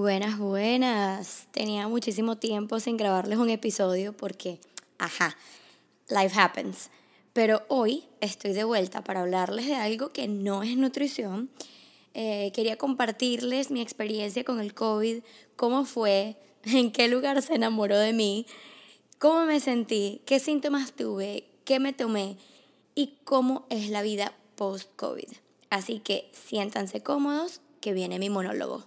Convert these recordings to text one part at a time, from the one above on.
Buenas, buenas. Tenía muchísimo tiempo sin grabarles un episodio porque, ajá, life happens. Pero hoy estoy de vuelta para hablarles de algo que no es nutrición. Eh, quería compartirles mi experiencia con el COVID, cómo fue, en qué lugar se enamoró de mí, cómo me sentí, qué síntomas tuve, qué me tomé y cómo es la vida post-COVID. Así que siéntanse cómodos, que viene mi monólogo.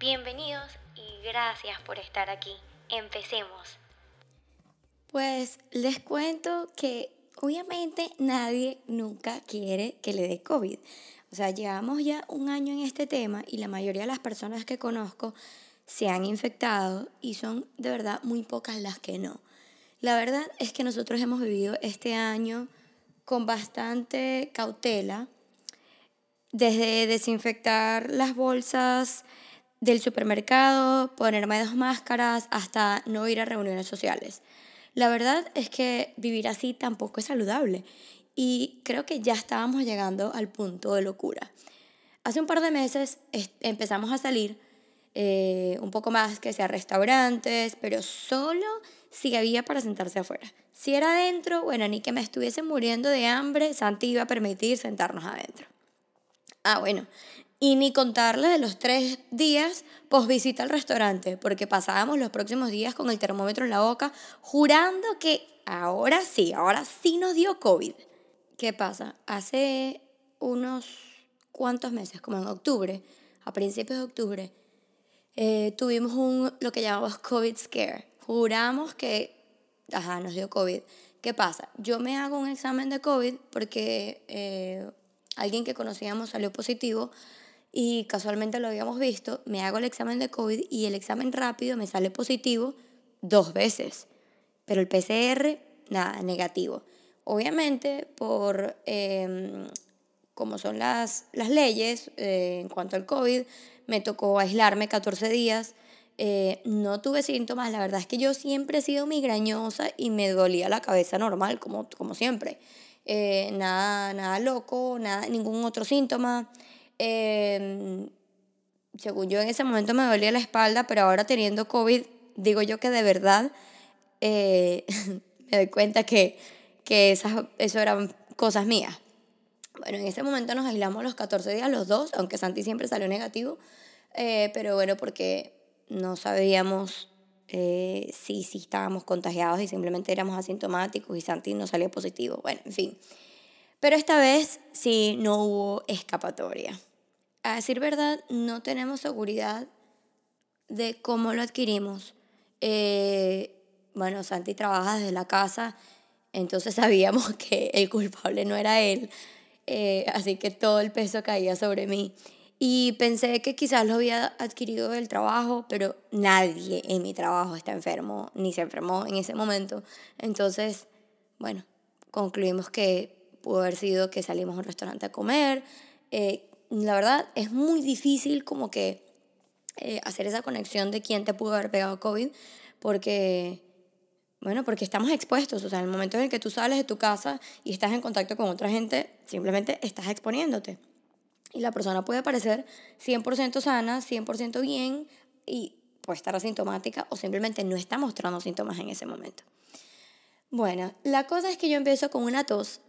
Bienvenidos y gracias por estar aquí. Empecemos. Pues les cuento que obviamente nadie nunca quiere que le dé COVID. O sea, llevamos ya un año en este tema y la mayoría de las personas que conozco se han infectado y son de verdad muy pocas las que no. La verdad es que nosotros hemos vivido este año con bastante cautela, desde desinfectar las bolsas del supermercado, ponerme dos máscaras, hasta no ir a reuniones sociales. La verdad es que vivir así tampoco es saludable y creo que ya estábamos llegando al punto de locura. Hace un par de meses empezamos a salir eh, un poco más que sea restaurantes, pero solo si había para sentarse afuera. Si era adentro, bueno, ni que me estuviese muriendo de hambre, Santi iba a permitir sentarnos adentro. Ah, bueno, y ni contarle de los tres días post visita al restaurante, porque pasábamos los próximos días con el termómetro en la boca, jurando que ahora sí, ahora sí nos dio COVID. ¿Qué pasa? Hace unos cuantos meses, como en octubre, a principios de octubre, eh, tuvimos un, lo que llamamos COVID scare. Juramos que, ajá, nos dio COVID. ¿Qué pasa? Yo me hago un examen de COVID porque eh, alguien que conocíamos salió positivo y casualmente lo habíamos visto, me hago el examen de COVID y el examen rápido me sale positivo dos veces, pero el PCR, nada, negativo. Obviamente, por eh, como son las, las leyes eh, en cuanto al COVID, me tocó aislarme 14 días. Eh, no tuve síntomas, la verdad es que yo siempre he sido migrañosa y me dolía la cabeza normal, como, como siempre. Eh, nada, nada loco, nada, ningún otro síntoma. Em, según yo en ese momento me dolía la espalda, pero ahora teniendo COVID, digo yo que de verdad eh, me doy cuenta que, que esas, eso eran cosas mías. Bueno, en ese momento nos aislamos los 14 días los dos, aunque Santi siempre salió negativo, eh, pero bueno, porque no sabíamos eh, si, si estábamos contagiados y simplemente éramos asintomáticos y Santi no salió positivo. Bueno, en fin. Pero esta vez sí no hubo escapatoria a decir verdad, no tenemos seguridad de cómo lo adquirimos. Eh, bueno, Santi trabaja desde la casa, entonces sabíamos que el culpable no era él, eh, así que todo el peso caía sobre mí. Y pensé que quizás lo había adquirido del trabajo, pero nadie en mi trabajo está enfermo, ni se enfermó en ese momento. Entonces, bueno, concluimos que pudo haber sido que salimos a un restaurante a comer, eh, la verdad es muy difícil como que eh, hacer esa conexión de quién te pudo haber pegado COVID, porque, bueno, porque estamos expuestos, o sea, en el momento en el que tú sales de tu casa y estás en contacto con otra gente, simplemente estás exponiéndote. Y la persona puede parecer 100% sana, 100% bien y puede estar asintomática o simplemente no está mostrando síntomas en ese momento. Bueno, la cosa es que yo empiezo con una tos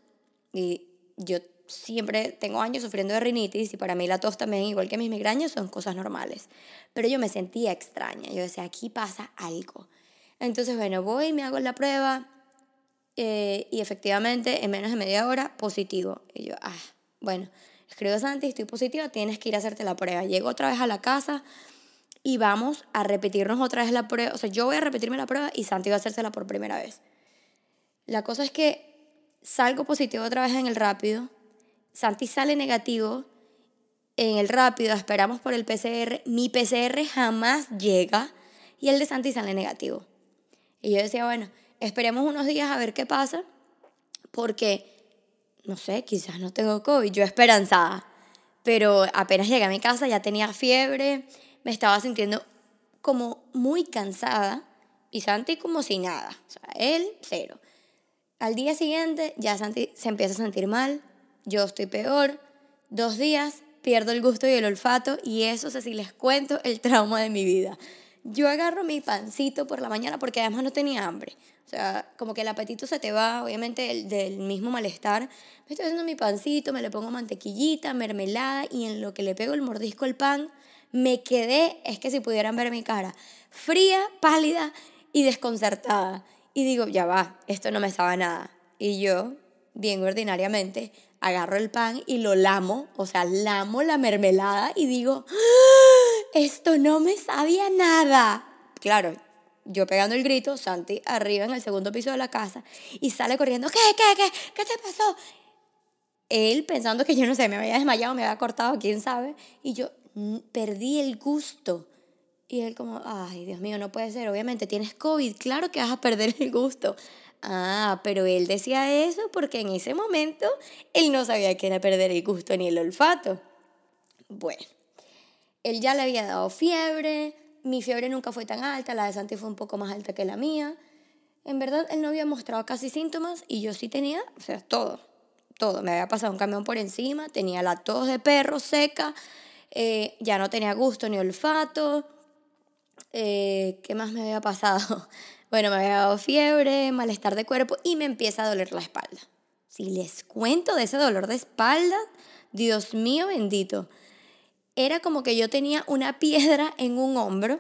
y yo siempre tengo años sufriendo de rinitis y para mí la tos también, igual que mis migrañas, son cosas normales. Pero yo me sentía extraña, yo decía, aquí pasa algo. Entonces, bueno, voy, me hago la prueba eh, y efectivamente en menos de media hora positivo. Y yo, ah, bueno, escribo Santi, estoy positiva, tienes que ir a hacerte la prueba. Llego otra vez a la casa y vamos a repetirnos otra vez la prueba. O sea, yo voy a repetirme la prueba y Santi va a hacérsela por primera vez. La cosa es que salgo positivo otra vez en el rápido Santi sale negativo en el rápido, esperamos por el PCR, mi PCR jamás llega y el de Santi sale negativo. Y yo decía, bueno, esperemos unos días a ver qué pasa, porque, no sé, quizás no tengo COVID, yo esperanzada. Pero apenas llegué a mi casa ya tenía fiebre, me estaba sintiendo como muy cansada y Santi como si nada. O sea, él cero. Al día siguiente ya Santi se empieza a sentir mal, yo estoy peor. Dos días pierdo el gusto y el olfato y eso es si les cuento el trauma de mi vida. Yo agarro mi pancito por la mañana porque además no tenía hambre. O sea, como que el apetito se te va, obviamente, el, del mismo malestar. Me estoy haciendo mi pancito, me le pongo mantequillita, mermelada y en lo que le pego el mordisco al pan, me quedé, es que si pudieran ver mi cara, fría, pálida y desconcertada. Y digo, ya va, esto no me sabe nada. Y yo, bien ordinariamente, agarro el pan y lo lamo, o sea, lamo la mermelada y digo, ¡Ah! esto no me sabía nada. Claro, yo pegando el grito, Santi arriba en el segundo piso de la casa y sale corriendo, ¿qué, qué, qué? ¿Qué te pasó? Él pensando que yo no sé, me había desmayado, me había cortado, quién sabe, y yo mm, perdí el gusto. Y él como, ay, Dios mío, no puede ser, obviamente tienes COVID, claro que vas a perder el gusto. Ah, pero él decía eso porque en ese momento él no sabía que era perder el gusto ni el olfato. Bueno, él ya le había dado fiebre, mi fiebre nunca fue tan alta, la de Santi fue un poco más alta que la mía. En verdad, él no había mostrado casi síntomas y yo sí tenía, o sea, todo, todo. Me había pasado un camión por encima, tenía la tos de perro seca, eh, ya no tenía gusto ni olfato. Eh, ¿Qué más me había pasado? Bueno, me había dado fiebre, malestar de cuerpo y me empieza a doler la espalda. Si les cuento de ese dolor de espalda, Dios mío bendito, era como que yo tenía una piedra en un hombro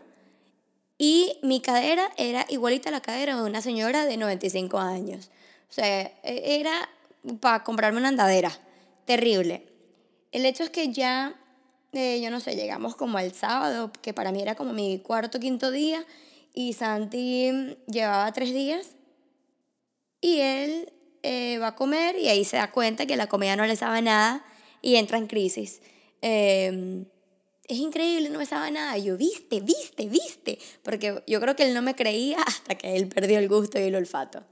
y mi cadera era igualita a la cadera de una señora de 95 años. O sea, e, era para comprarme una andadera. Terrible. El hecho es que ya, eh, yo no sé, llegamos como el sábado, que para mí era como mi cuarto, quinto día, y Santi llevaba tres días y él eh, va a comer y ahí se da cuenta que la comida no le sabe nada y entra en crisis. Em, es increíble, no me sabe nada. yo, viste, viste, viste. Porque yo creo que él no me creía hasta que él perdió el gusto y el olfato.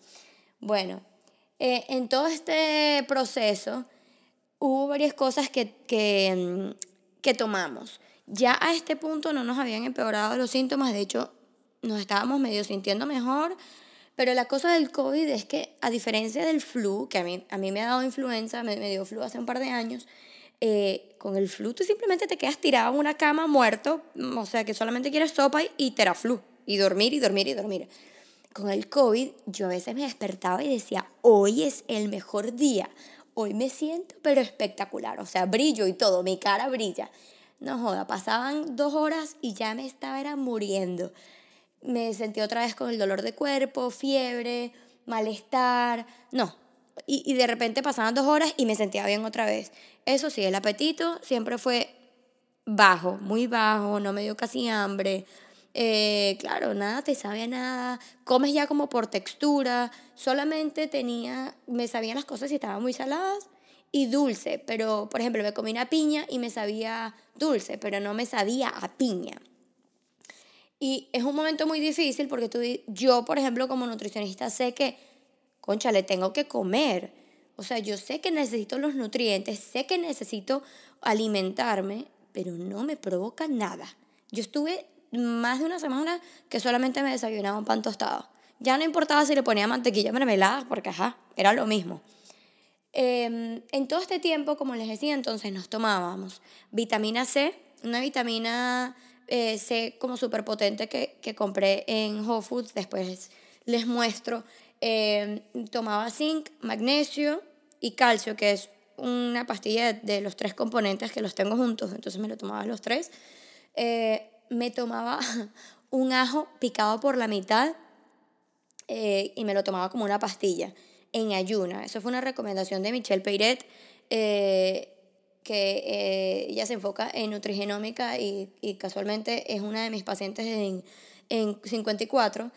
Bueno, eh, en todo este proceso hubo varias cosas que, que, em, que tomamos. Ya a este punto no nos habían empeorado los síntomas, de hecho nos estábamos medio sintiendo mejor, pero la cosa del COVID es que, a diferencia del flu, que a mí, a mí me ha dado influenza, me, dio flu hace un par de años, eh, con el flu tú simplemente te quedas tirado en una cama muerto, o sea que solamente quieres sopa y, y teraflu, y dormir y dormir y dormir. Con el COVID yo a veces me despertaba y decía, hoy es el mejor día, hoy me siento pero espectacular, o sea, brillo y todo, mi cara brilla. No joda, pasaban dos horas y ya me estaba muriendo me sentí otra vez con el dolor de cuerpo, fiebre, malestar, no. Y, y de repente pasaban dos horas y me sentía bien otra vez. Eso sí, el apetito siempre fue bajo, muy bajo, no me dio casi hambre. Eh, claro, nada te sabía nada, comes ya como por textura, solamente tenía, me sabían las cosas si estaban muy saladas y dulce, pero por ejemplo me comí una piña y me sabía dulce, pero no me sabía a piña. Y es un momento muy difícil porque tú, yo, por ejemplo, como nutricionista, sé que, concha, le tengo que comer. O sea, yo sé que necesito los nutrientes, sé que necesito alimentarme, pero no me provoca nada. Yo estuve más de una semana que solamente me desayunaba un pan tostado. Ya no importaba si le ponía mantequilla mermelada, porque ajá, era lo mismo. Em, en todo este tiempo, como les decía, entonces nos tomábamos vitamina C, una vitamina eh, sé como súper potente que, que, compré en Whole Foods, después les muestro. Eh, tomaba zinc, magnesio y calcio, que es una pastilla de, los tres componentes que los tengo juntos, entonces me lo tomaba los tres. Eh, me tomaba un ajo picado por la mitad y me lo tomaba como una pastilla en ayuna. Eso fue una recomendación de Michelle Peiret que eh, ella se enfoca en nutrigenómica y, y, casualmente es una de mis pacientes en, en 54.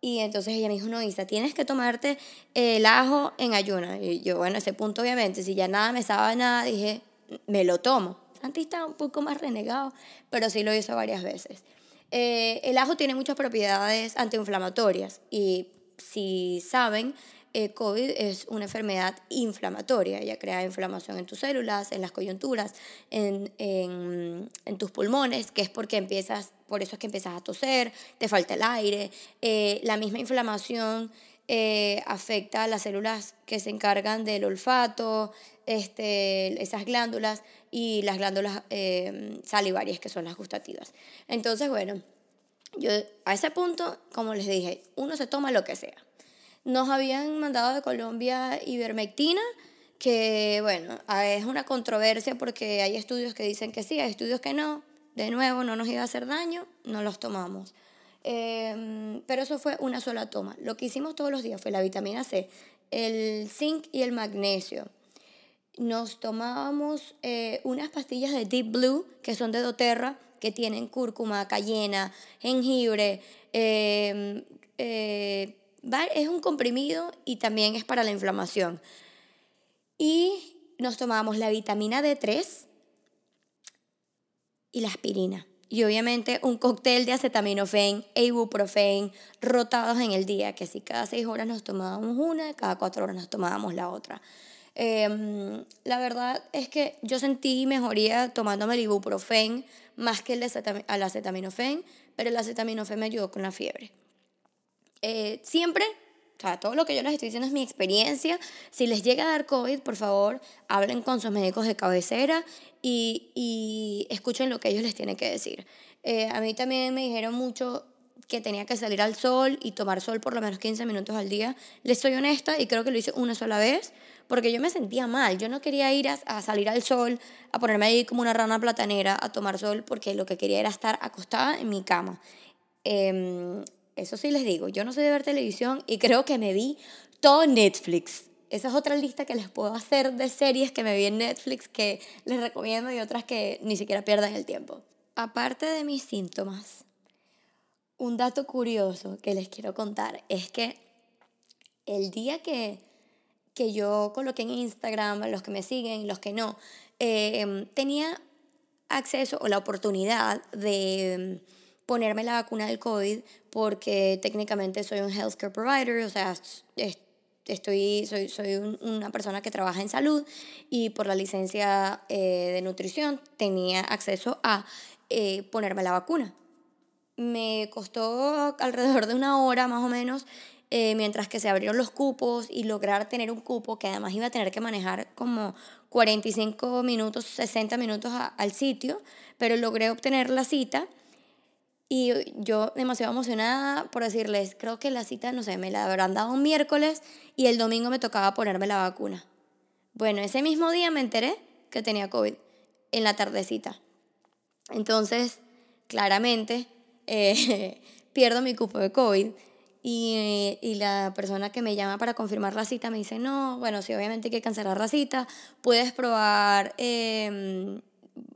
Y entonces ella me dijo, no, Isa, tienes que tomarte el ajo en ayuna. Y yo, bueno, ese punto obviamente, si ya nada me sabe nada, dije, me lo tomo. Santi está un poco más renegado, pero sí lo hizo varias veces. Eh, el ajo tiene muchas propiedades antiinflamatorias y si saben, eh, COVID es una enfermedad inflamatoria. Ella crea inflamación en tus células, en las coyunturas, en, en, tus pulmones, que es porque empiezas, por eso es que empiezas a toser, te falta el aire. Eh, la misma inflamación eh, afecta a las células que se encargan del olfato, este, esas glándulas y las glándulas salivarias, que son las gustativas. Entonces, bueno, yo a ese punto, como les dije, uno se toma lo que sea. Nos habían mandado de Colombia ivermectina, que bueno, es una controversia porque hay estudios que dicen que sí, hay estudios que no. De nuevo, no nos iba a hacer daño, no los tomamos. Em, pero eso fue una sola toma. Lo que hicimos todos los días fue la vitamina C, el zinc y el magnesio. Nos tomábamos eh, unas pastillas de Deep Blue, que son de doTERRA, que tienen cúrcuma, cayena, jengibre. Em, eh, es un comprimido y también es para la inflamación. Y nos tomábamos la vitamina D3 y la aspirina. Y obviamente un cóctel de acetaminofén e ibuprofen rotados en el día, que si cada seis horas nos tomábamos una, cada cuatro horas nos tomábamos la otra. Em, la verdad es que yo sentí mejoría tomándome el ibuprofen más que el, acetaminofén, pero el acetaminofén me ayudó con la fiebre. Eh, siempre o sea, todo lo que yo les estoy diciendo es mi experiencia. Si les llega a dar COVID, por favor, hablen con sus médicos de cabecera y, escuchen lo que ellos les tienen que decir. Eh, a mí también me dijeron mucho que tenía que salir al sol y tomar sol por lo menos 15 minutos al día. Les soy honesta y creo que lo hice una sola vez porque yo me sentía mal. Yo no quería ir a, salir al sol, a ponerme ahí como una rana platanera a tomar sol porque lo que quería era estar acostada en mi cama. Eh, eso sí les digo, yo no sé de ver televisión y creo que me vi todo Netflix. Esa es otra lista que les puedo hacer de series que me vi en Netflix que les recomiendo y otras que ni siquiera pierdan el tiempo. Aparte de mis síntomas, un dato curioso que les quiero contar es que el día que, que yo coloqué en Instagram, los que me siguen, los que no, eh, tenía acceso o la oportunidad de ponerme la vacuna del COVID porque técnicamente soy un healthcare provider, o sea, estoy, soy, soy una persona que trabaja en salud y por la licencia eh, de nutrición tenía acceso a eh, ponerme la vacuna. Me costó alrededor de una hora más o menos eh, mientras que se abrieron los cupos y lograr tener un cupo que además iba a tener que manejar como 45 minutos, 60 minutos al sitio, pero logré obtener la cita y yo demasiado emocionada por decirles, creo que la cita, no sé, me la habrán dado un miércoles y el domingo me tocaba ponerme la vacuna. Bueno, ese mismo día me enteré que tenía COVID, en la tardecita. Entonces, claramente, eh, pierdo mi cupo de COVID y, y, la persona que me llama para confirmar la cita me dice, no, bueno, sí, obviamente hay que cancelar la cita, puedes probar... Eh,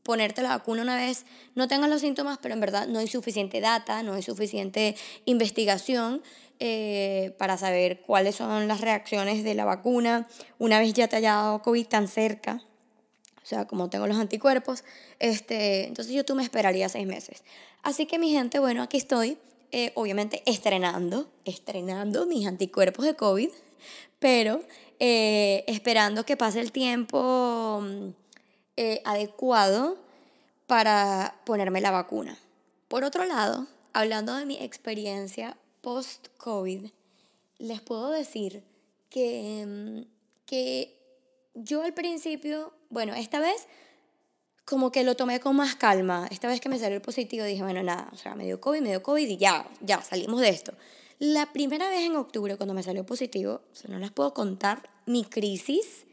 ponerte la vacuna una vez no tengas los síntomas, pero en verdad no hay suficiente data, no hay suficiente investigación eh, para saber cuáles son las reacciones de la vacuna una vez ya te haya dado COVID tan cerca. O sea, como tengo los anticuerpos, este, entonces yo tú me esperaría seis meses. Así que mi gente, bueno, aquí estoy, eh, obviamente estrenando, estrenando mis anticuerpos de COVID, pero eh, esperando que pase el tiempo eh, adecuado para ponerme la vacuna. Por otro lado, hablando de mi experiencia post-COVID, les puedo decir que, mm, que yo al principio, bueno, esta vez como que lo tomé con más calma. Esta vez que me salió el positivo dije, bueno, nada, o sea, me dio COVID, me dio COVID y ya, ya, salimos de esto. La primera vez en octubre, cuando me salió positivo, o sea, no les puedo contar mi crisis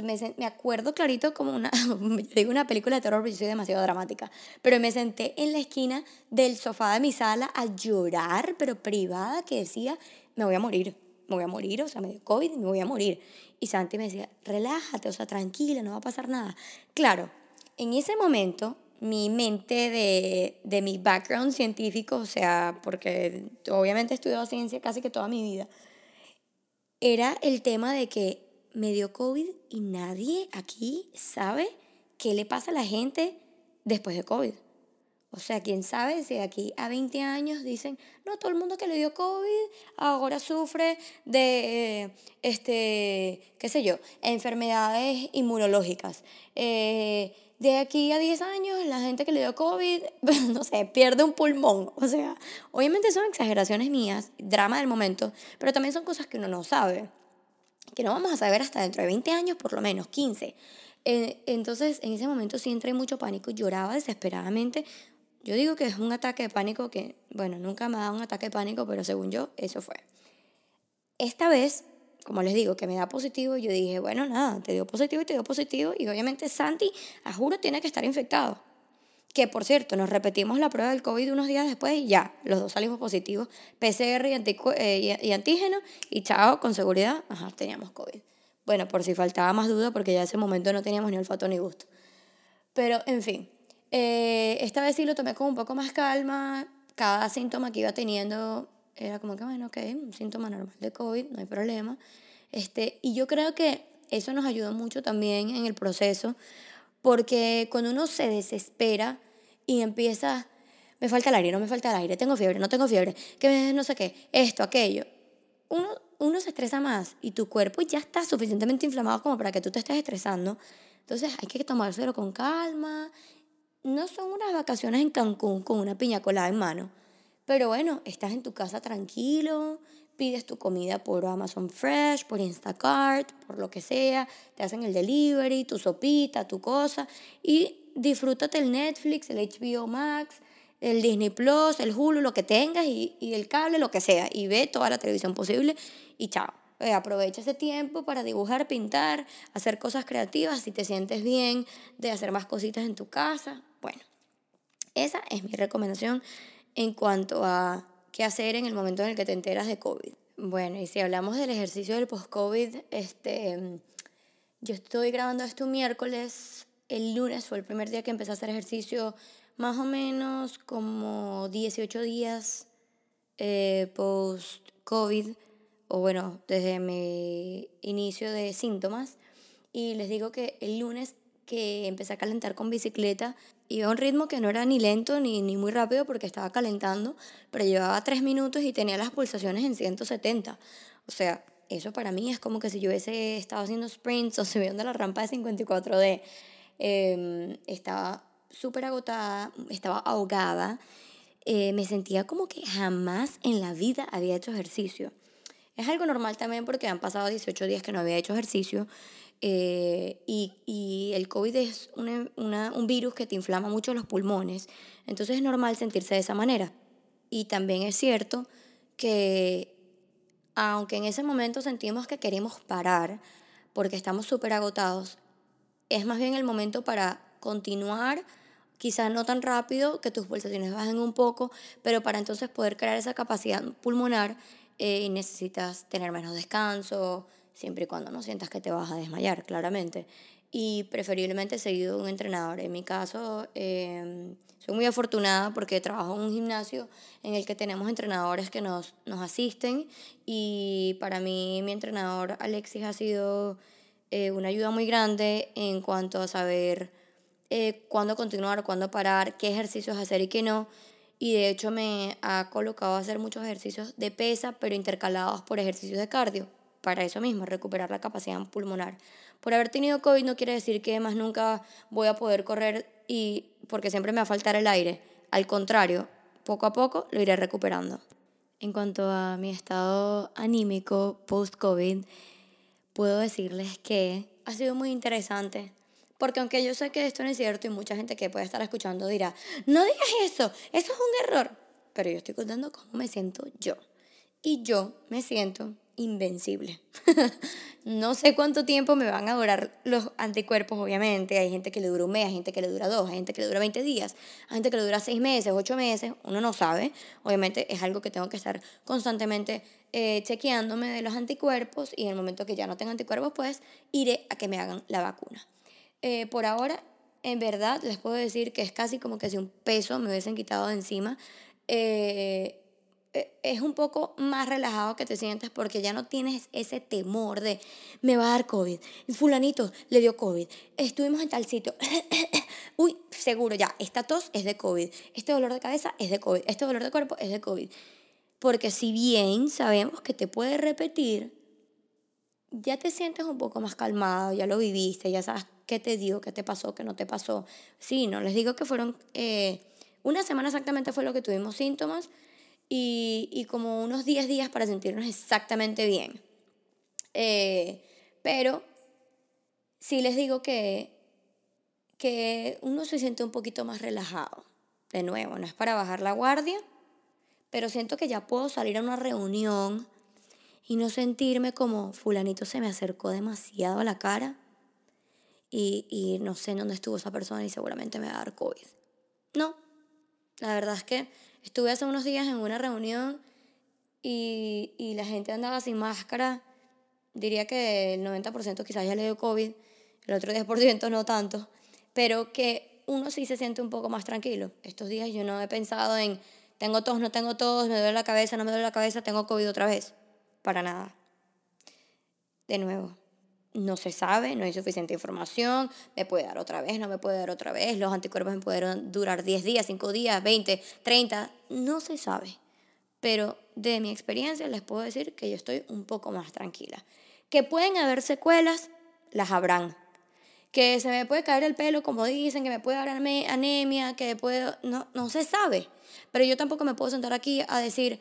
me, me acuerdo clarito como una, digo una película de terror, pero yo soy demasiado dramática, pero me senté en la esquina del sofá de mi sala a llorar, pero privada, que decía, me voy a morir, me voy a morir, o sea, me dio COVID y me voy a morir. Y Santi me decía, relájate, o sea, tranquila, no va a pasar nada. Claro, en ese momento mi mente de, de mi background científico, o sea, porque obviamente he estudiado ciencia casi que toda mi vida, era el tema de que me dio COVID y nadie aquí sabe qué le pasa a la gente después de COVID. O sea, quién sabe si de aquí a 20 años dicen, no, todo el mundo que le dio COVID ahora sufre de, este, qué sé yo, enfermedades inmunológicas. Eh, de aquí a 10 años, la gente que le dio COVID, no sé, pierde un pulmón. O sea, obviamente son exageraciones mías, drama del momento, pero también son cosas que uno no sabe, que no vamos a saber hasta dentro de 20 años, por lo menos 15. Eh, entonces, en ese momento sí entré en mucho pánico, lloraba desesperadamente yo digo que es un ataque de pánico que, bueno, nunca me ha dado un ataque de pánico, pero según yo, eso fue. Esta vez, como les digo, que me da positivo, yo dije, bueno, nada, te dio positivo y te dio positivo, y obviamente Santi, a juro, tiene que estar infectado. Que por cierto, nos repetimos la prueba del COVID unos días después y ya, los dos salimos positivos, PCR y, eh, y antígeno, y chao, con seguridad, ajá, teníamos COVID. Bueno, por si faltaba más duda, porque ya en ese momento no teníamos ni olfato ni gusto. Pero, en fin, eh, esta vez sí lo tomé con un poco más calma. Cada síntoma que iba teniendo era como que, bueno, ok, un síntoma normal de COVID, no hay problema. Este, y yo creo que eso nos ayudó mucho también en el proceso, porque cuando uno se desespera y empieza, me falta el aire, no me falta el aire, tengo fiebre, no tengo fiebre, que no sé qué, esto, aquello, uno, uno se estresa más y tu cuerpo ya está suficientemente inflamado como para que tú te estés estresando. Entonces hay que tomárselo con calma no son unas vacaciones en Cancún con una piña colada en mano, pero bueno, estás en tu casa tranquilo, pides tu comida por Amazon Fresh, por Instacart, por lo que sea, te hacen el delivery, tu sopita, tu cosa, y disfrútate el Netflix, el HBO Max, el Disney Plus, el Hulu, lo que tengas, y, y el cable, lo que sea, y ve toda la televisión posible, y chao. Eh, aprovecha ese tiempo para dibujar, pintar, hacer cosas creativas, si te sientes bien de hacer más cositas en tu casa, bueno, esa es mi recomendación en cuanto a qué hacer en el momento en el que te enteras de COVID. Bueno, y si hablamos del ejercicio del post-COVID, este, yo estoy grabando esto miércoles, el lunes fue el primer día que empecé a hacer ejercicio, más o menos como 18 días eh, post-COVID, o bueno, desde mi inicio de síntomas. Y les digo que el lunes que empecé a calentar con bicicleta, iba a un ritmo que no era ni lento ni, ni muy rápido porque estaba calentando, pero llevaba tres minutos y tenía las pulsaciones en 170. O sea, eso para mí es como que si yo hubiese estado haciendo sprints o subiendo la rampa de 54D. Em, estaba súper agotada, estaba ahogada. Eh, me sentía como que jamás en la vida había hecho ejercicio. Es algo normal también porque han pasado 18 días que no había hecho ejercicio eh, y, y, el COVID es una, un virus que te inflama mucho los pulmones, entonces es normal sentirse de esa manera. Y también es cierto que aunque en ese momento sentimos que queremos parar porque estamos súper agotados, es más bien el momento para continuar, quizás no tan rápido, que tus pulsaciones bajen un poco, pero para entonces poder crear esa capacidad pulmonar eh, necesitas tener menos descanso, siempre y cuando no sientas que te vas a desmayar, claramente. Y preferiblemente seguido un entrenador. En mi caso, em, soy muy afortunada porque trabajo en un gimnasio en el que tenemos entrenadores que nos, nos asisten y para mí mi entrenador Alexis ha sido eh, una ayuda muy grande en cuanto a saber eh, cuándo continuar, cuándo parar, qué ejercicios hacer y qué no. Y de hecho me ha colocado a hacer muchos ejercicios de pesa, pero intercalados por ejercicios de cardio para eso mismo, recuperar la capacidad pulmonar. Por haber tenido COVID no quiere decir que más nunca voy a poder correr y porque siempre me va a faltar el aire. Al contrario, poco a poco lo iré recuperando. En cuanto a mi estado anímico post-COVID, puedo decirles que ha sido muy interesante. Porque aunque yo sé que esto no es cierto y mucha gente que puede estar escuchando dirá, no digas eso, eso es un error. Pero yo estoy contando cómo me siento yo. Y yo me siento invencible. no sé cuánto tiempo me van a durar los anticuerpos, obviamente. Hay gente que le dura un mes, hay gente que le dura dos, hay gente que le dura 20 días, hay gente que le dura seis meses, ocho meses, uno no sabe. Obviamente es algo que tengo que estar constantemente eh, chequeándome de los anticuerpos y en el momento que ya no tenga anticuerpos, pues iré a que me hagan la vacuna. Eh, por ahora, en verdad, les puedo decir que es casi como que si un peso me hubiesen quitado de encima. Eh, es un poco más relajado que te sientes porque ya no tienes ese temor de me va a dar COVID, fulanito le dio COVID, estuvimos en tal sitio, uy, seguro ya, esta tos es de COVID, este dolor de cabeza es de COVID, este dolor de cuerpo es de COVID. Porque si bien sabemos que te puede repetir, ya te sientes un poco más calmado, ya lo viviste, ya sabes qué te dio, qué te pasó, qué no te pasó. Sí, no les digo que fueron, eh, una semana exactamente fue lo que tuvimos síntomas y, como unos 10 días para sentirnos exactamente bien. Eh, pero sí les digo que, que uno se siente un poquito más relajado. De nuevo, no es para bajar la guardia, pero siento que ya puedo salir a una reunión y no sentirme como fulanito se me acercó demasiado a la cara y, y no sé en dónde estuvo esa persona y seguramente me va a dar COVID. No, la verdad es que estuve hace unos días en una reunión y, y la gente andaba sin máscara. Diría que el 90% quizás ya le dio COVID, el otro 10% no tanto, pero que uno sí se siente un poco más tranquilo. Estos días yo no he pensado en tengo tos, no tengo tos, me duele la cabeza, no me duele la cabeza, tengo COVID otra vez para nada. De nuevo, no se sabe, no hay suficiente información, me puede dar otra vez, no me puede dar otra vez, los anticuerpos me pueden durar 10 días, 5 días, 20, 30, no se sabe. Pero de mi experiencia les puedo decir que yo estoy un poco más tranquila. Que pueden haber secuelas, las habrán. Que se me puede caer el pelo, como dicen, que me puede dar anemia, que puedo, no, no se sabe. Pero yo tampoco me puedo sentar aquí a decir,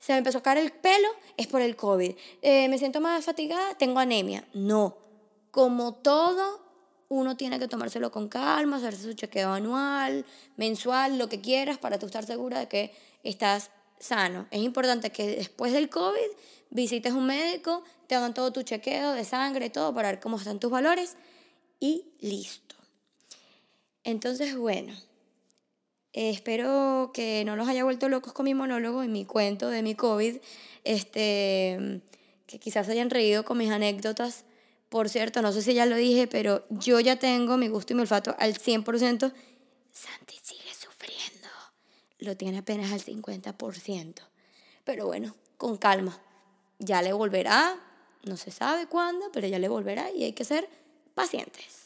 se me empezó a caer el pelo, es por el COVID. Eh, me siento más fatigada, tengo anemia. No. Como todo, uno tiene que tomárselo con calma, hacerse su chequeo anual, mensual, lo que quieras, para tú estar segura de que estás sano. Es importante que después del COVID visites un médico, te hagan todo tu chequeo de sangre, todo, para ver cómo están tus valores y listo. Entonces, bueno. Eh, espero que no los haya vuelto locos con mi monólogo y mi cuento de mi COVID. Este, que quizás hayan reído con mis anécdotas. Por cierto, no sé si ya lo dije, pero yo ya tengo mi gusto y mi olfato al 100%. Santi sigue sufriendo. Lo tiene apenas al 50%. Pero bueno, con calma. Ya le volverá. No se sabe cuándo, pero ya le volverá y hay que ser pacientes.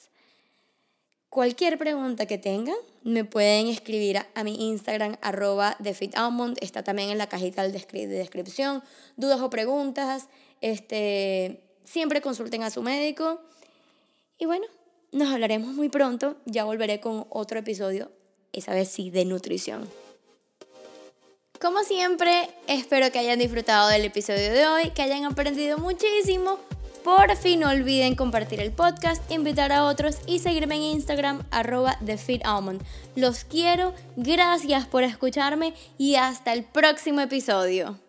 Cualquier pregunta que tengan, me pueden escribir a, mi Instagram, arroba TheFitAlmond, está también en la cajita de descripción. Dudas o preguntas, este, siempre consulten a su médico. Y bueno, nos hablaremos muy pronto, ya volveré con otro episodio, esa vez sí, de nutrición. Como siempre, espero que hayan disfrutado del episodio de hoy, que hayan aprendido muchísimo por fin no olviden compartir el podcast, invitar a otros y seguirme en Instagram arroba TheFitAlmond. Los quiero, gracias por escucharme y hasta el próximo episodio.